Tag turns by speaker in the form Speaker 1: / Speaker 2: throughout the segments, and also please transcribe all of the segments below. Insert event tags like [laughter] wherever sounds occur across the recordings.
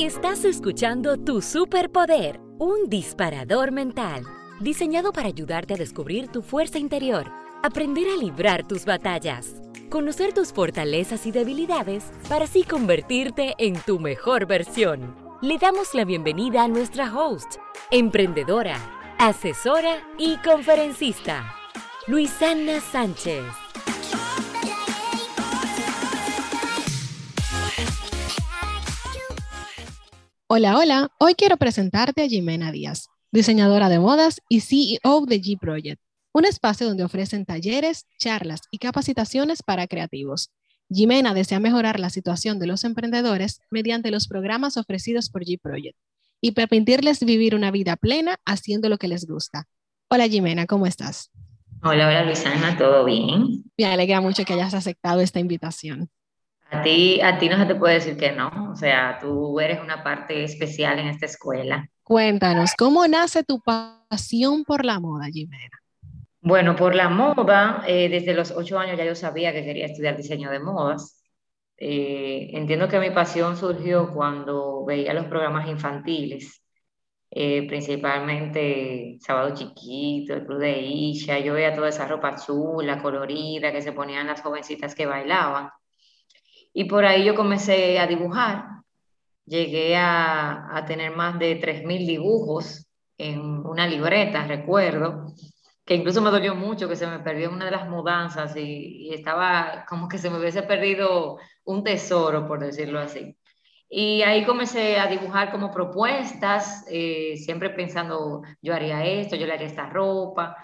Speaker 1: Estás escuchando Tu Superpoder, un disparador mental, diseñado para ayudarte a descubrir tu fuerza interior, aprender a librar tus batallas, conocer tus fortalezas y debilidades para así convertirte en tu mejor versión. Le damos la bienvenida a nuestra host, emprendedora, asesora y conferencista, Luisana Sánchez.
Speaker 2: Hola, hola. Hoy quiero presentarte a Jimena Díaz, diseñadora de modas y CEO de G Project, un espacio donde ofrecen talleres, charlas y capacitaciones para creativos. Jimena desea mejorar la situación de los emprendedores mediante los programas ofrecidos por G Project y permitirles vivir una vida plena haciendo lo que les gusta. Hola Jimena, ¿cómo estás?
Speaker 3: Hola, hola Luisana, ¿todo bien?
Speaker 2: Me alegra mucho que hayas aceptado esta invitación.
Speaker 3: A ti, a ti no se te puede decir que no, o sea, tú eres una parte especial en esta escuela.
Speaker 2: Cuéntanos, ¿cómo nace tu pasión por la moda, Jimena?
Speaker 3: Bueno, por la moda, eh, desde los ocho años ya yo sabía que quería estudiar diseño de modas. Eh, entiendo que mi pasión surgió cuando veía los programas infantiles, eh, principalmente Sábado Chiquito, el Club de Isha, yo veía toda esa ropa chula, colorida, que se ponían las jovencitas que bailaban. Y por ahí yo comencé a dibujar. Llegué a, a tener más de 3.000 dibujos en una libreta, recuerdo, que incluso me dolió mucho que se me perdió una de las mudanzas y, y estaba como que se me hubiese perdido un tesoro, por decirlo así. Y ahí comencé a dibujar como propuestas, eh, siempre pensando, yo haría esto, yo le haría esta ropa.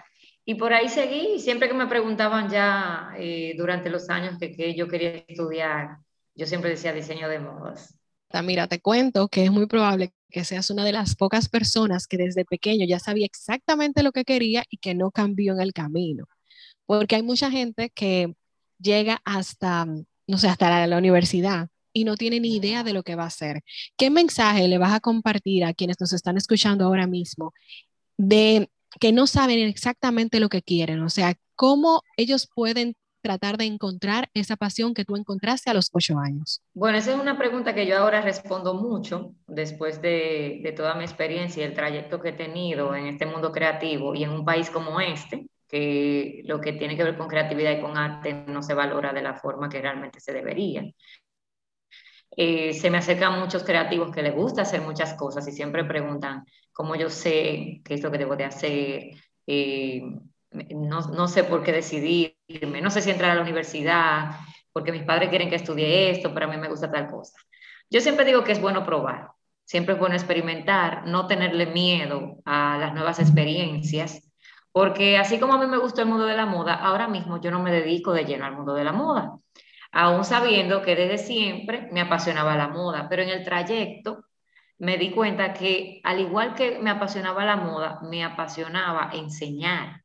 Speaker 3: Y por ahí seguí, siempre que me preguntaban ya eh, durante los años que, que, yo quería estudiar, yo siempre decía diseño de modas.
Speaker 2: Mira, te cuento que es muy probable que seas una de las pocas personas que desde pequeño ya sabía exactamente lo que quería y que no cambió en el camino. Porque hay mucha gente que llega hasta, no sé, hasta la, la universidad y no tiene ni idea de lo que va a hacer. ¿Qué mensaje le vas a compartir a quienes nos están escuchando ahora mismo de que no saben exactamente lo que quieren, o sea, cómo ellos pueden tratar de encontrar esa pasión que tú encontraste a los ocho años?
Speaker 3: Bueno, esa es una pregunta que yo ahora respondo mucho después de, toda mi experiencia y el trayecto que he tenido en este mundo creativo y en un país como este, que lo que tiene que ver con creatividad y con arte no se valora de la forma que realmente se debería. Eh, se me acercan muchos creativos que les gusta hacer muchas cosas y siempre preguntan cómo yo sé qué es lo que debo de hacer, eh, no, no, sé por qué decidirme, no sé si entrar a la universidad, porque mis padres quieren que estudie esto, pero a mí me gusta tal cosa. Yo siempre digo que es bueno probar, siempre es bueno experimentar, no tenerle miedo a las nuevas experiencias, porque así como a mí me gusta el mundo de la moda, ahora mismo yo no me dedico de lleno al mundo de la moda aún sabiendo que desde siempre me apasionaba la moda, pero en el trayecto me di cuenta que al igual que me apasionaba la moda, me apasionaba enseñar.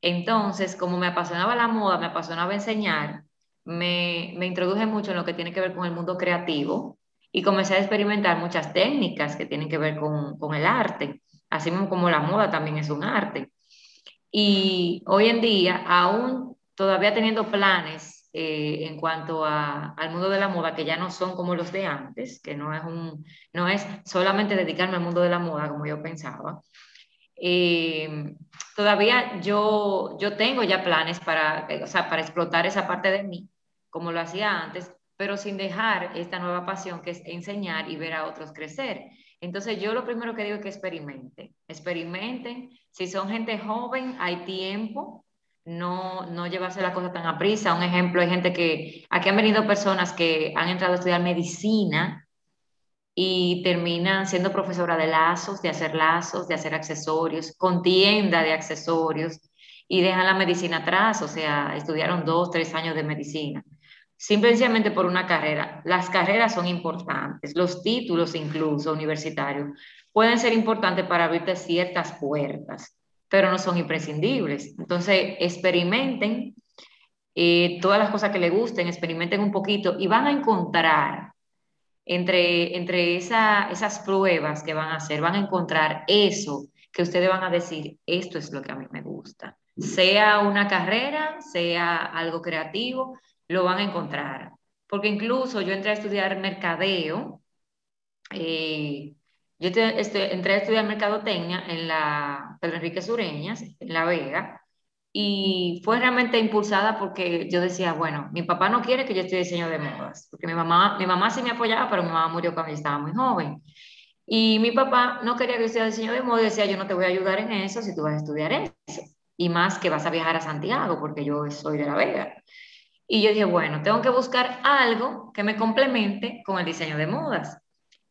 Speaker 3: Entonces, como me apasionaba la moda, me apasionaba enseñar, me, me introduje mucho en lo que tiene que ver con el mundo creativo y comencé a experimentar muchas técnicas que tienen que ver con, con el arte, así como la moda también es un arte. Y hoy en día, aún todavía teniendo planes eh, en cuanto a, al mundo de la moda, que ya no son como los de antes, que no es, un, no es solamente dedicarme al mundo de la moda como yo pensaba. Eh, todavía yo, yo tengo ya planes para, o sea, para explotar esa parte de mí, como lo hacía antes, pero sin dejar esta nueva pasión que es enseñar y ver a otros crecer. Entonces yo lo primero que digo es que experimenten, experimenten. Si son gente joven, hay tiempo, no, no llevarse la cosa tan a prisa. Un ejemplo, hay gente que, aquí han venido personas que han entrado a estudiar medicina y terminan siendo profesora de lazos, de hacer lazos, de hacer accesorios, con tienda de accesorios y dejan la medicina atrás, o sea, estudiaron dos, tres años de medicina. Simplemente por una carrera. Las carreras son importantes, los títulos incluso universitarios pueden ser importantes para abrirte ciertas puertas pero no son imprescindibles. Entonces, experimenten eh, todas las cosas que les gusten, experimenten un poquito y van a encontrar entre, entre esa, esas pruebas que van a hacer, van a encontrar eso que ustedes van a decir, esto es lo que a mí me gusta. Sea una carrera, sea algo creativo, lo van a encontrar. Porque incluso yo entré a estudiar mercadeo eh, yo entré a estudiar mercadotecnia en la Pedro Enrique Sureñas, en La Vega, y fue realmente impulsada porque yo decía, bueno, mi papá no quiere que yo estudie diseño de modas, porque mi mamá, mi mamá sí me apoyaba, pero mi mamá murió cuando yo estaba muy joven. Y mi papá no quería que yo estudiara diseño de moda y decía, yo no te voy a ayudar en eso si tú vas a estudiar eso. Y más que vas a viajar a Santiago, porque yo soy de La Vega. Y yo dije, bueno, tengo que buscar algo que me complemente con el diseño de modas.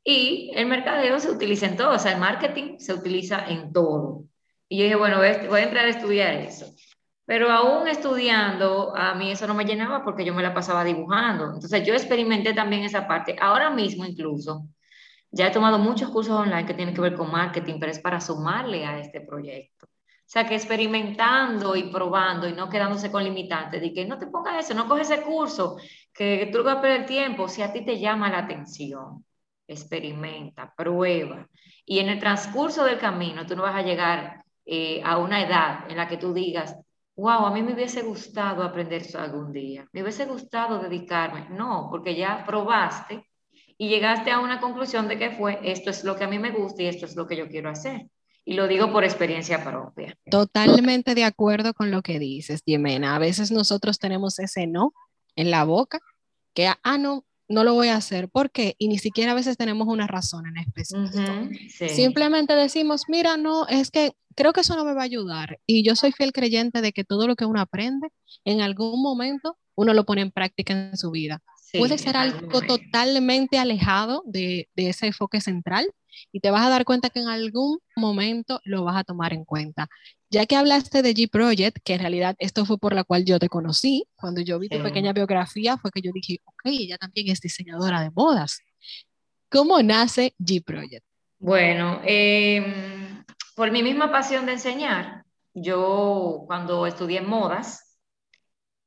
Speaker 3: Y el mercadeo se utiliza en todo, o sea, el marketing se utiliza en todo. Y yo dije, bueno, voy a entrar a estudiar eso. Pero aún estudiando, a mí eso no me llenaba porque yo me la pasaba dibujando. Entonces yo experimenté también esa parte. Ahora mismo incluso, ya he tomado muchos cursos online que tienen que ver con marketing, pero es para sumarle a este proyecto. O sea, que experimentando y probando y no quedándose con limitantes, de que no te pongas eso, no coges ese curso, que tú vas a perder tiempo, si a ti te llama la atención, experimenta, prueba. Y en el transcurso del camino, tú no vas a llegar eh, a una edad en la que tú digas, wow, a mí me hubiese gustado aprender eso algún día, me hubiese gustado dedicarme. No, porque ya probaste y llegaste a una conclusión de que fue, esto es lo que a mí me gusta y esto es lo que yo quiero hacer. Y lo digo por experiencia propia.
Speaker 2: Totalmente de acuerdo con lo que dices, Jimena. A veces nosotros tenemos ese no en la boca, que, ah, no, no lo voy a hacer. ¿Por qué? Y ni siquiera a veces tenemos una razón en específico. Simplemente decimos, mira, no, es que creo que eso no me va a ayudar. Y yo soy fiel creyente de que todo lo que uno aprende, en algún momento uno lo pone en práctica en su vida. Puede ser algo totalmente alejado de, de ese enfoque central y te vas a dar cuenta que en algún momento lo vas a tomar en cuenta. Ya que hablaste de G Project, que en realidad esto fue por la cual yo te conocí, cuando yo vi tu pequeña biografía fue que yo dije, ok, ella también es diseñadora de modas. ¿Cómo nace G Project?
Speaker 3: Bueno, em, por mi misma pasión de enseñar, yo cuando estudié modas,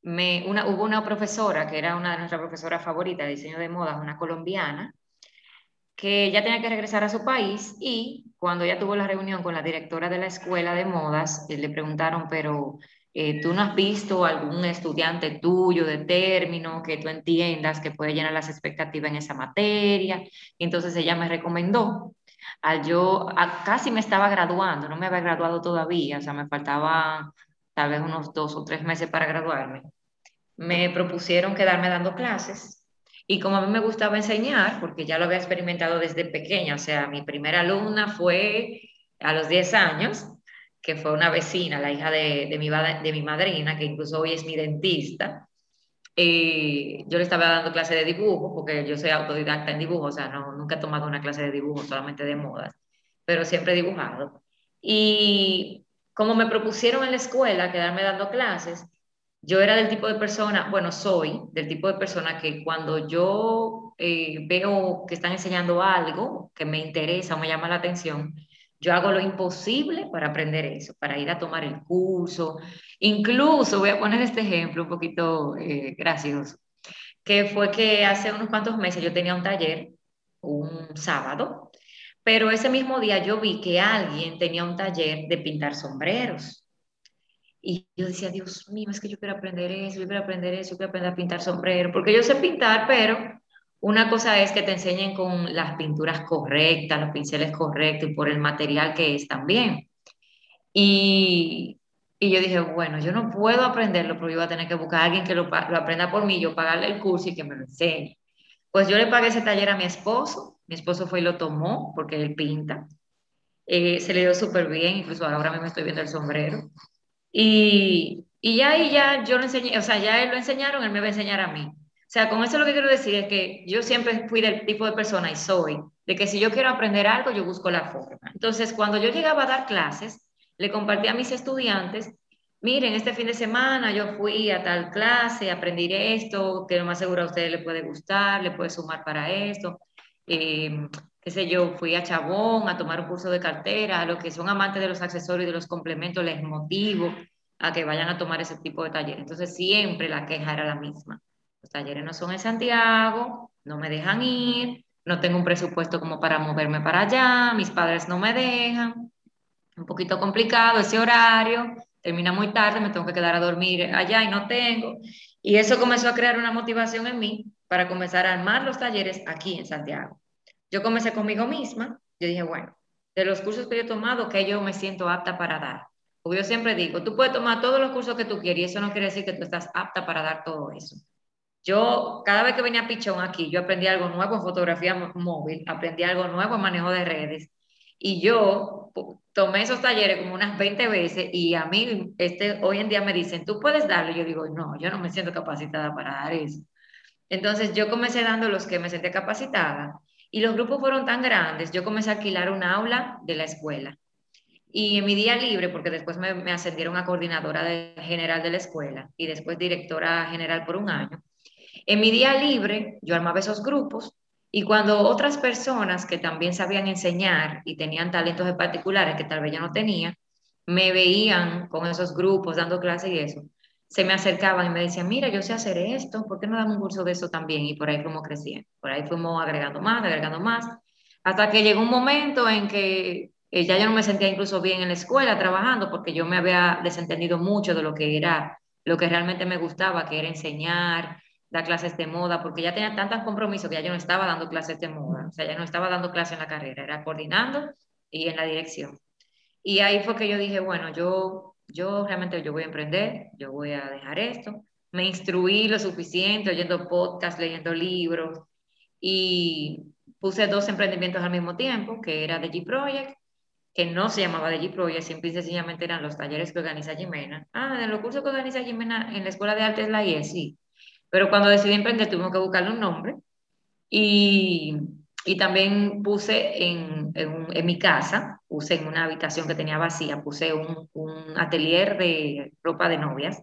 Speaker 3: me, una, hubo una profesora que era una de nuestras profesoras favoritas de diseño de modas, una colombiana, que ya tenía que regresar a su país y cuando ya tuvo la reunión con la directora de la escuela de modas, eh, le preguntaron, pero eh, tú no has visto algún estudiante tuyo de término que tú entiendas que puede llenar las expectativas en esa materia. Y entonces ella me recomendó. Al yo casi me estaba graduando, no me había graduado todavía, o sea, me faltaba tal vez unos dos o tres meses para graduarme. Me propusieron quedarme dando clases y como a mí me gustaba enseñar, porque ya lo había experimentado desde pequeña, o sea, mi primera alumna fue a los 10 años, que fue una vecina, la hija de, de, mi, de mi madrina, que incluso hoy es mi dentista. Y yo le estaba dando clase de dibujo, porque yo soy autodidacta en dibujo, o sea, no, nunca he tomado una clase de dibujo, solamente de modas, pero siempre he dibujado. Y como me propusieron en la escuela quedarme dando clases, yo era del tipo de persona, bueno, soy del tipo de persona que cuando yo eh, veo que están enseñando algo que me interesa o me llama la atención, yo hago lo imposible para aprender eso, para ir a tomar el curso. Incluso voy a poner este ejemplo un poquito eh, gracioso, que fue que hace unos cuantos meses yo tenía un taller, un sábado, pero ese mismo día yo vi que alguien tenía un taller de pintar sombreros. Y yo decía, Dios mío, es que yo quiero aprender eso, yo quiero aprender eso, yo quiero aprender a pintar sombrero, porque yo sé pintar, pero una cosa es que te enseñen con las pinturas correctas, los pinceles correctos y por el material que es también. Y, y yo dije, bueno, yo no puedo aprenderlo, pero yo voy a tener que buscar a alguien que lo, lo aprenda por mí, yo pagarle el curso y que me lo enseñe. Pues yo le pagué ese taller a mi esposo, mi esposo fue y lo tomó porque él pinta. Eh, se le dio súper bien, incluso ahora mismo estoy viendo el sombrero. Y, y ya y ya yo lo enseñé, o sea, ya él lo enseñaron, él me va a enseñar a mí. O sea, con eso lo que quiero decir es que yo siempre fui del tipo de persona y soy, de que si yo quiero aprender algo, yo busco la forma. Entonces, cuando yo llegaba a dar clases, le compartí a mis estudiantes, miren, este fin de semana yo fui a tal clase, aprendí esto, que lo más seguro a ustedes les puede gustar, le puede sumar para esto. Eh, qué sé yo, fui a Chabón a tomar un curso de cartera, a los que son amantes de los accesorios y de los complementos les motivo a que vayan a tomar ese tipo de talleres. Entonces siempre la queja era la misma. Los talleres no son en Santiago, no me dejan ir, no tengo un presupuesto como para moverme para allá, mis padres no me dejan, un poquito complicado ese horario, termina muy tarde, me tengo que quedar a dormir allá y no tengo. Y eso comenzó a crear una motivación en mí para comenzar a armar los talleres aquí en Santiago. yo comencé conmigo misma, yo dije, bueno, de los cursos que yo he tomado, que yo me siento apta para dar. Porque yo siempre digo, tú puedes tomar todos los cursos que tú quieres y eso no quiere decir que tú estás apta para dar todo eso. Yo, cada vez que venía Pichón aquí, yo aprendí algo nuevo en fotografía móvil, aprendí algo nuevo en manejo de redes. Y yo tomé esos talleres como unas 20 veces y a mí este, hoy en día me dicen, tú puedes darlo. Yo digo, no, yo no me siento capacitada para dar eso. Entonces yo comencé dando los que me sentía capacitada y los grupos fueron tan grandes, yo comencé a alquilar un aula de la escuela. Y en mi día libre, porque después me, ascendieron a coordinadora general de la escuela y después directora general por un año, en mi día libre yo armaba esos grupos y cuando otras personas que también sabían enseñar y tenían talentos particulares que tal vez yo no tenía, me veían con esos grupos dando clases y eso, se me acercaban y me decían, mira, yo sé hacer esto, ¿por qué no damos un curso de eso también? Y por ahí fuimos creciendo, por ahí fuimos agregando más, agregando más, hasta que llegó un momento en que eh, ya yo no me sentía incluso bien en la escuela trabajando porque yo me había desentendido mucho de lo que era, lo que realmente me gustaba, que era enseñar, dar clases de moda, porque ya tenía tantos compromisos que ya yo no estaba dando clases de moda, o sea, ya no estaba dando clases en la carrera, era coordinando y en la dirección. Y ahí fue que yo dije, bueno, yo yo realmente yo voy a emprender, yo voy a dejar esto. Me instruí lo suficiente oyendo podcasts, leyendo libros y puse dos emprendimientos al mismo tiempo, que era The G Project, que no se llamaba The G Project, simple y sencillamente eran los talleres que organiza Jimena. Ah, de los cursos que organiza Jimena en la Escuela de Artes la IE, sí. Pero cuando decidí emprender tuvimos que buscarle un nombre y y también puse en, en, mi casa, puse en una habitación que tenía vacía, puse un, un atelier de ropa de novias,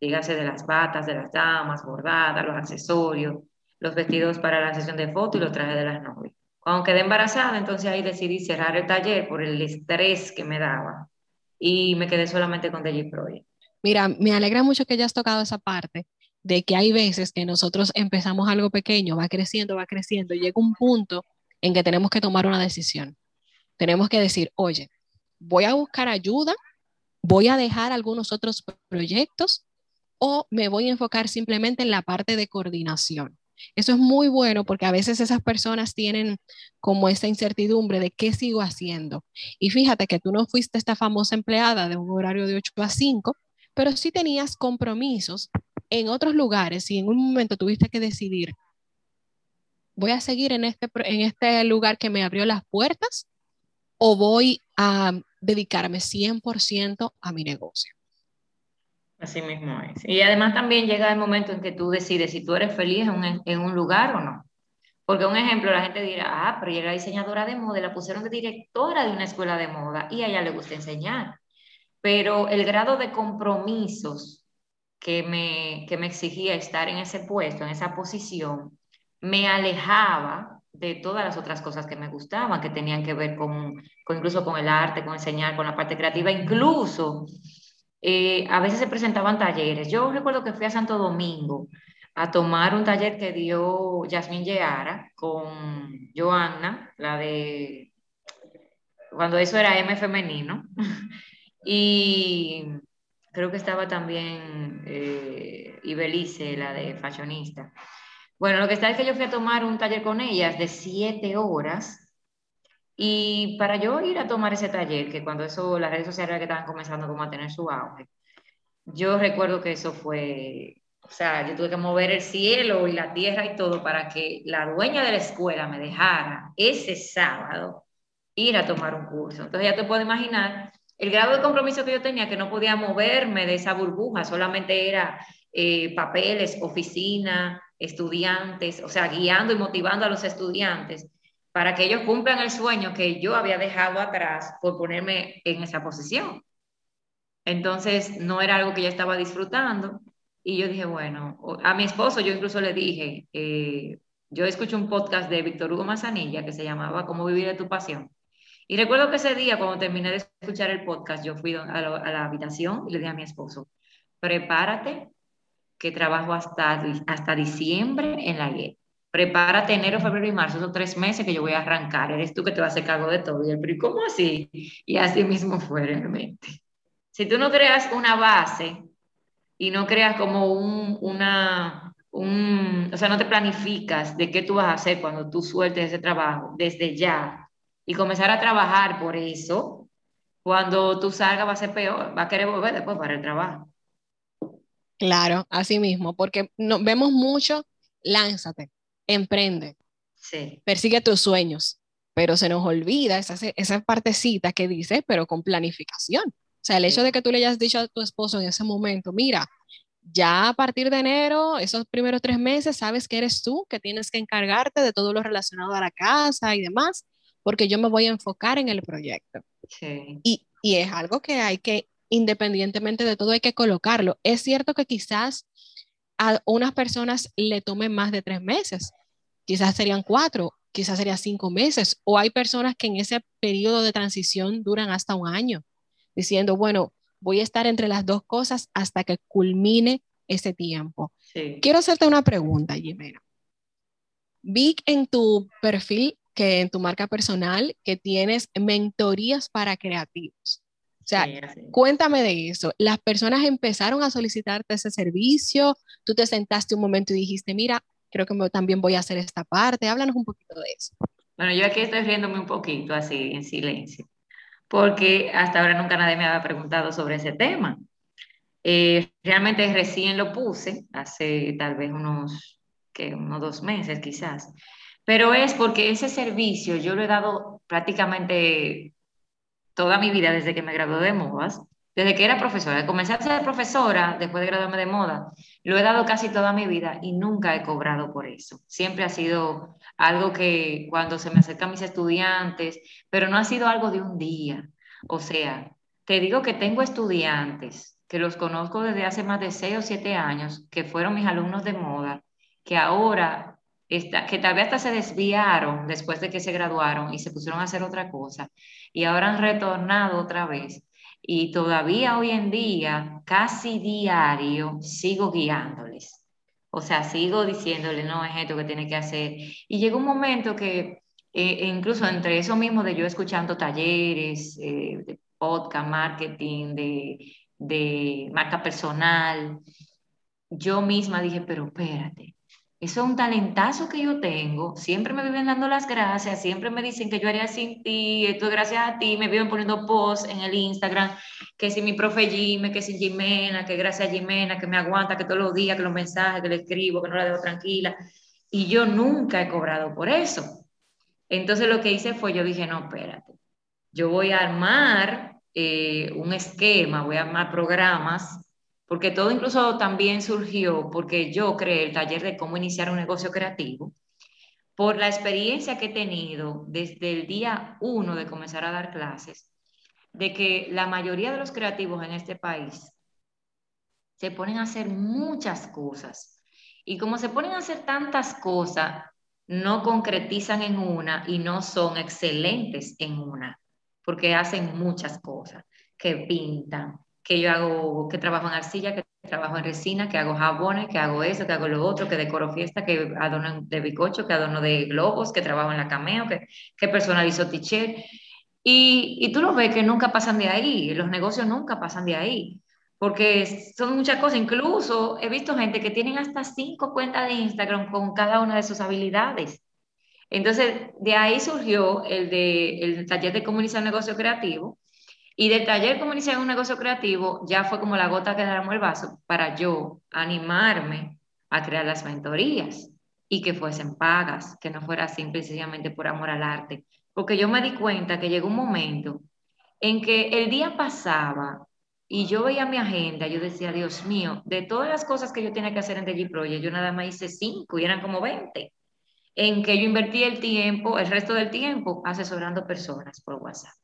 Speaker 3: dígase de las batas, de las damas, bordadas, los accesorios, los vestidos para la sesión de foto y los trajes de las novias. Cuando quedé embarazada, entonces ahí decidí cerrar el taller por el estrés que me daba y me quedé solamente con DJ Project.
Speaker 2: Mira, me alegra mucho que hayas tocado esa parte, de que hay veces que nosotros empezamos algo pequeño, va creciendo, va creciendo, y llega un punto en que tenemos que tomar una decisión. Tenemos que decir, oye, voy a buscar ayuda, voy a dejar algunos otros proyectos o me voy a enfocar simplemente en la parte de coordinación. Eso es muy bueno porque a veces esas personas tienen como esa incertidumbre de qué sigo haciendo. Y fíjate que tú no fuiste esta famosa empleada de un horario de 8 a 5, pero sí tenías compromisos en otros lugares, si en un momento tuviste que decidir, voy a seguir en este, en este lugar que me abrió las puertas o voy a dedicarme 100% a mi negocio.
Speaker 3: Así mismo es. Y además también llega el momento en que tú decides si tú eres feliz en un, en un lugar o no. Porque un ejemplo, la gente dirá, ah, pero ella era diseñadora de moda, la pusieron de directora de una escuela de moda y a ella le gusta enseñar. Pero el grado de compromisos que me, que me exigía estar en ese puesto, en esa posición, me alejaba de todas las otras cosas que me gustaban, que tenían que ver con, con incluso con el arte, con enseñar, con la parte creativa, incluso eh, a veces se presentaban talleres. Yo recuerdo que fui a Santo Domingo a tomar un taller que dio Yasmín Yeara con Joanna, la de cuando eso era M femenino. [laughs] y creo que estaba también eh, Ibelice, la de fashionista. Bueno, lo que está es que yo fui a tomar un taller con ellas de siete horas y para yo ir a tomar ese taller, que cuando eso, las redes sociales que estaban comenzando como a tener su auge, yo recuerdo que eso fue, o sea, yo tuve que mover el cielo y la tierra y todo para que la dueña de la escuela me dejara ese sábado ir a tomar un curso. Entonces ya te puedo imaginar el grado de compromiso que yo tenía, que no podía moverme de esa burbuja, solamente era eh, papeles, oficina, estudiantes, o sea, guiando y motivando a los estudiantes para que ellos cumplan el sueño que yo había dejado atrás por ponerme en esa posición. Entonces, no era algo que yo estaba disfrutando. Y yo dije, bueno, a mi esposo yo incluso le dije, eh, yo escuché un podcast de Víctor Hugo Mazanilla que se llamaba Cómo vivir de tu pasión. Y recuerdo que ese día, cuando terminé de escuchar el podcast, yo fui a la, habitación y le dije a mi esposo, prepárate que trabajo hasta, hasta diciembre en la IE. Prepárate enero, febrero y marzo, esos tres meses que yo voy a arrancar. Eres tú que te vas a hacer cargo de todo. Y él, pero ¿cómo así? Y así mismo fue realmente. Si tú no creas una base y no creas como un, una, un, o sea, no te planificas de qué tú vas a hacer cuando tú sueltes ese trabajo desde ya y comenzar a trabajar por eso, cuando tú salgas va a ser peor, va a querer volver después para el trabajo.
Speaker 2: Claro, así mismo, porque no, vemos mucho, lánzate, emprende, sí. persigue tus sueños, pero se nos olvida esa, esa partecita que dice, pero con planificación. O sea, el hecho de que tú le hayas dicho a tu esposo en ese momento, mira, ya a partir de enero, esos primeros tres meses, sabes que eres tú, que tienes que encargarte de todo lo relacionado a la casa y demás, porque yo me voy a enfocar en el proyecto. Sí. Y, y es algo que hay que, independientemente de todo, hay que colocarlo. Es cierto que quizás a unas personas le tomen más de tres meses, quizás serían cuatro, quizás serían cinco meses, o hay personas que en ese periodo de transición duran hasta un año, diciendo, bueno, voy a estar entre las dos cosas hasta que culmine ese tiempo. Quiero hacerte una pregunta, Jimena. Vi en tu perfil que en tu marca personal que tienes mentorías para creativos. O sea, cuéntame de eso. Las personas empezaron a solicitarte ese servicio, tú te sentaste un momento y dijiste, mira, creo que también voy a hacer esta parte. Háblanos un poquito de eso.
Speaker 3: Bueno, yo aquí estoy riéndome un poquito así en silencio porque hasta ahora nunca nadie me había preguntado sobre ese tema. Eh, realmente recién lo puse, hace tal vez unos, que unos dos meses quizás, pero es porque ese servicio yo lo he dado prácticamente toda mi vida desde que me gradué de modas, desde que era profesora. Comencé a ser profesora después de graduarme de moda, lo he dado casi toda mi vida y nunca he cobrado por eso. Siempre ha sido algo que cuando se me acercan mis estudiantes, pero no ha sido algo de un día. O sea, te digo que tengo estudiantes que los conozco desde hace más de seis o siete años, que fueron mis alumnos de moda, que ahora, está, que tal vez hasta se desviaron después de que se graduaron y se pusieron a hacer otra cosa, y ahora han retornado otra vez. Y todavía hoy en día, casi diario, sigo guiándoles. O sea, sigo diciéndole, no, es esto que tiene que hacer. Y llega un momento que, eh, incluso entre eso mismo de yo escuchando talleres, eh, de podcast, marketing, de, de marca personal, yo misma dije, pero espérate, eso es un talentazo que yo tengo. Siempre me viven dando las gracias, siempre me dicen que yo haría sin ti, esto es gracias a ti. Me viven poniendo posts en el Instagram, que si mi profe Jimé, que si Jimena, que gracias a Jimena, que me aguanta, que todos los días, que los mensajes que le escribo, que no la dejo tranquila. Y yo nunca he cobrado por eso. Entonces lo que hice fue, yo dije, no, espérate, yo voy a armar eh, un esquema, voy a armar programas porque todo incluso también surgió porque yo creé el taller de cómo iniciar un negocio creativo, por la experiencia que he tenido desde el día uno de comenzar a dar clases, de que la mayoría de los creativos en este país se ponen a hacer muchas cosas. Y como se ponen a hacer tantas cosas, no concretizan en una y no son excelentes en una, porque hacen muchas cosas, que pintan, que yo hago, que trabajo en arcilla, que trabajo en resina, que hago jabones, que hago eso, que hago lo otro, que decoro fiesta, que adorno de bicocho, que adorno de globos, que trabajo en la cameo, que, personalizo t-shirt. Y, y tú lo ves que nunca pasan de ahí, los negocios nunca pasan de ahí, porque son muchas cosas. Incluso he visto gente que tienen hasta cinco cuentas de Instagram con cada una de sus habilidades. Entonces, de ahí surgió el, de, el taller de comunicación negocio creativo, y del taller como iniciar un negocio creativo ya fue como la gota que derramó el vaso para yo animarme a crear las mentorías y que fuesen pagas, que no fuera simple y sencillamente por amor al arte. Porque yo me di cuenta que llegó un momento en que el día pasaba y yo veía mi agenda, yo decía, Dios mío, de todas las cosas que yo tenía que hacer en DG Project, yo nada más hice cinco y eran como 20, en que yo invertí el tiempo, el resto del tiempo, asesorando personas por WhatsApp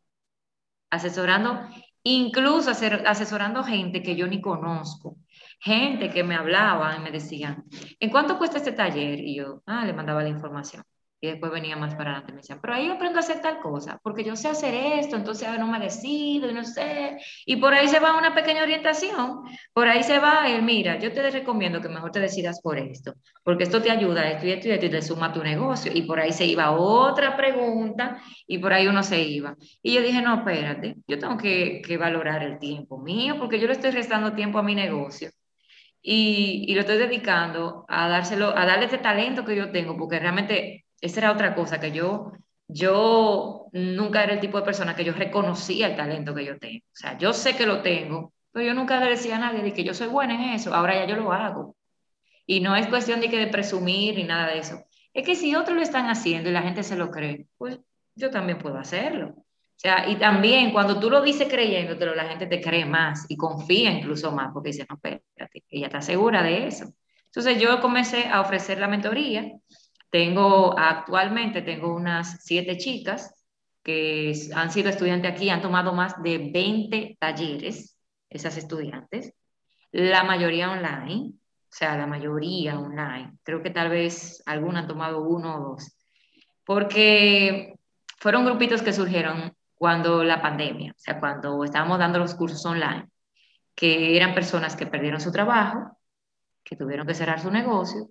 Speaker 3: asesorando, incluso asesorando gente que yo ni conozco, gente que me hablaba y me decían, ¿en cuánto cuesta este taller? Y yo, ah, le mandaba la información y después venía más para adelante. Me decían, pero ahí aprendo a hacer tal cosa, porque yo sé hacer esto, entonces ahora no me decido y no sé. Y por ahí se va una pequeña orientación, por ahí se va el, mira, yo te recomiendo que mejor te decidas por esto, porque esto te ayuda esto y esto y esto y te suma tu negocio. Y por ahí se iba otra pregunta y por ahí uno se iba. Y yo dije, no, espérate, yo tengo que, que valorar el tiempo mío, porque yo le estoy restando tiempo a mi negocio. y, y, lo estoy dedicando a dárselo, a darle ese talento que yo tengo, porque realmente esa era otra cosa que yo, yo nunca era el tipo de persona que yo reconocía el talento que yo tengo. O sea, yo sé que lo tengo, pero yo nunca le decía a nadie de que yo soy buena en eso, ahora ya yo lo hago. Y no es cuestión de que de presumir ni nada de eso. Es que si otros lo están haciendo y la gente se lo cree, pues yo también puedo hacerlo. O sea, y también cuando tú lo dices creyéndotelo, la gente te cree más y confía incluso más, porque dice, no, espérate, ella está segura de eso. Entonces yo comencé a ofrecer la mentoría. Tengo, actualmente tengo unas siete chicas que han sido estudiantes aquí, han tomado más de 20 talleres, esas estudiantes, la mayoría online, o sea, la mayoría online. Creo que tal vez algunas han tomado uno o dos, porque fueron grupitos que surgieron cuando la pandemia, o sea, cuando estábamos dando los cursos online, que eran personas que perdieron su trabajo, que tuvieron que cerrar su negocio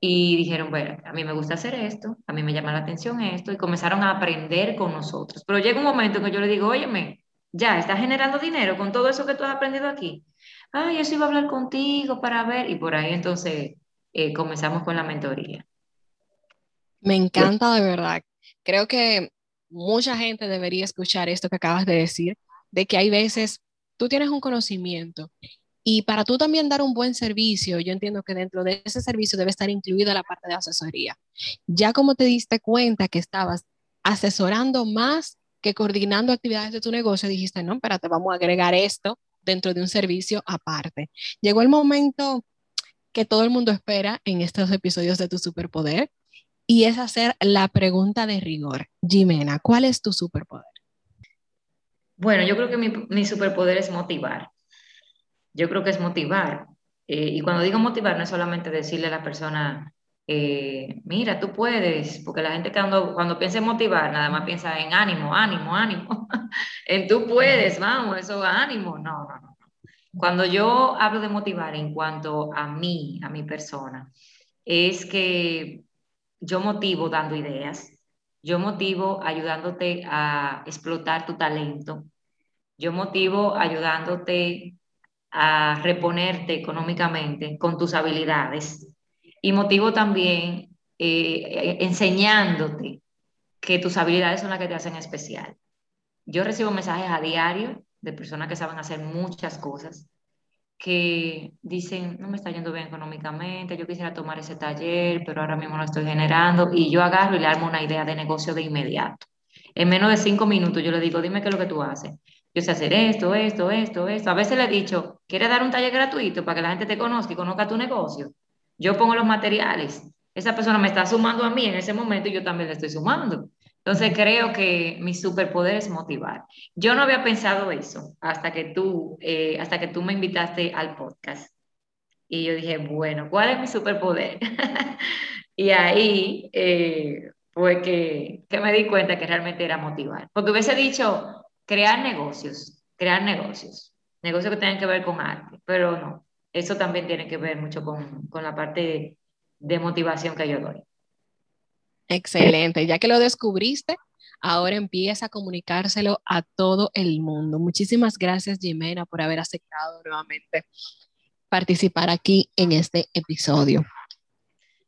Speaker 3: y dijeron, bueno, a mí me gusta hacer esto, a mí me llama la atención esto, y comenzaron a aprender con nosotros. Pero llega un momento en que yo le digo, óyeme, ya, estás generando dinero con todo eso que tú has aprendido aquí. Ah, yo sí iba a hablar contigo para ver, y por ahí entonces eh, comenzamos con la mentoría.
Speaker 2: Me encanta de verdad. Creo que mucha gente debería escuchar esto que acabas de decir, de que hay veces tú tienes un conocimiento y para tú también dar un buen servicio, yo entiendo que dentro de ese servicio debe estar incluida la parte de asesoría. Ya como te diste cuenta que estabas asesorando más que coordinando actividades de tu negocio, dijiste, no, espérate, vamos a agregar esto dentro de un servicio aparte. Llegó el momento que todo el mundo espera en estos episodios de Tu Superpoder, y es hacer la pregunta de rigor. Jimena, ¿cuál es tu superpoder?
Speaker 3: Bueno, yo creo que mi, superpoder es motivar. Yo creo que es motivar. Eh, y cuando digo motivar, no es solamente decirle a la persona, eh, mira, tú puedes, porque la gente cuando, cuando piensa en motivar, nada más piensa en ánimo, ánimo, ánimo, [laughs] en tú puedes, vamos, eso ánimo. No, no, no. Cuando yo hablo de motivar en cuanto a mí, a mi persona, es que yo motivo dando ideas, yo motivo ayudándote a explotar tu talento, yo motivo ayudándote a reponerte económicamente con tus habilidades y motivo también eh, enseñándote que tus habilidades son las que te hacen especial. Yo recibo mensajes a diario de personas que saben hacer muchas cosas que dicen, no me está yendo bien económicamente, yo quisiera tomar ese taller, pero ahora mismo no estoy generando, y yo agarro y le armo una idea de negocio de inmediato. En menos de cinco minutos yo le digo, dime qué es lo que tú haces. Yo sé hacer esto, esto, esto, esto. A veces le he dicho, ¿quieres dar un taller gratuito para que la gente te conozca y conozca tu negocio? Yo pongo los materiales. Esa persona me está sumando a mí en ese momento y yo también le estoy sumando. Entonces creo que mi superpoder es motivar. Yo no había pensado eso hasta que tú, eh, hasta que tú me invitaste al podcast. Y yo dije, bueno, ¿cuál es mi superpoder? [laughs] y ahí eh, fue que, que, me di cuenta que realmente era motivar. Porque hubiese dicho crear negocios, crear negocios, negocios que tengan que ver con arte, pero no, eso también tiene que ver mucho con, con la parte de motivación que yo doy.
Speaker 2: Excelente, ya que lo descubriste, ahora empieza a comunicárselo a todo el mundo. Muchísimas gracias, Jimena, por haber aceptado nuevamente participar aquí en este episodio.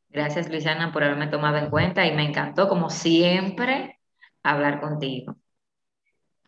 Speaker 3: Gracias, Luisiana, por haberme tomado en cuenta y me encantó, como siempre, hablar contigo.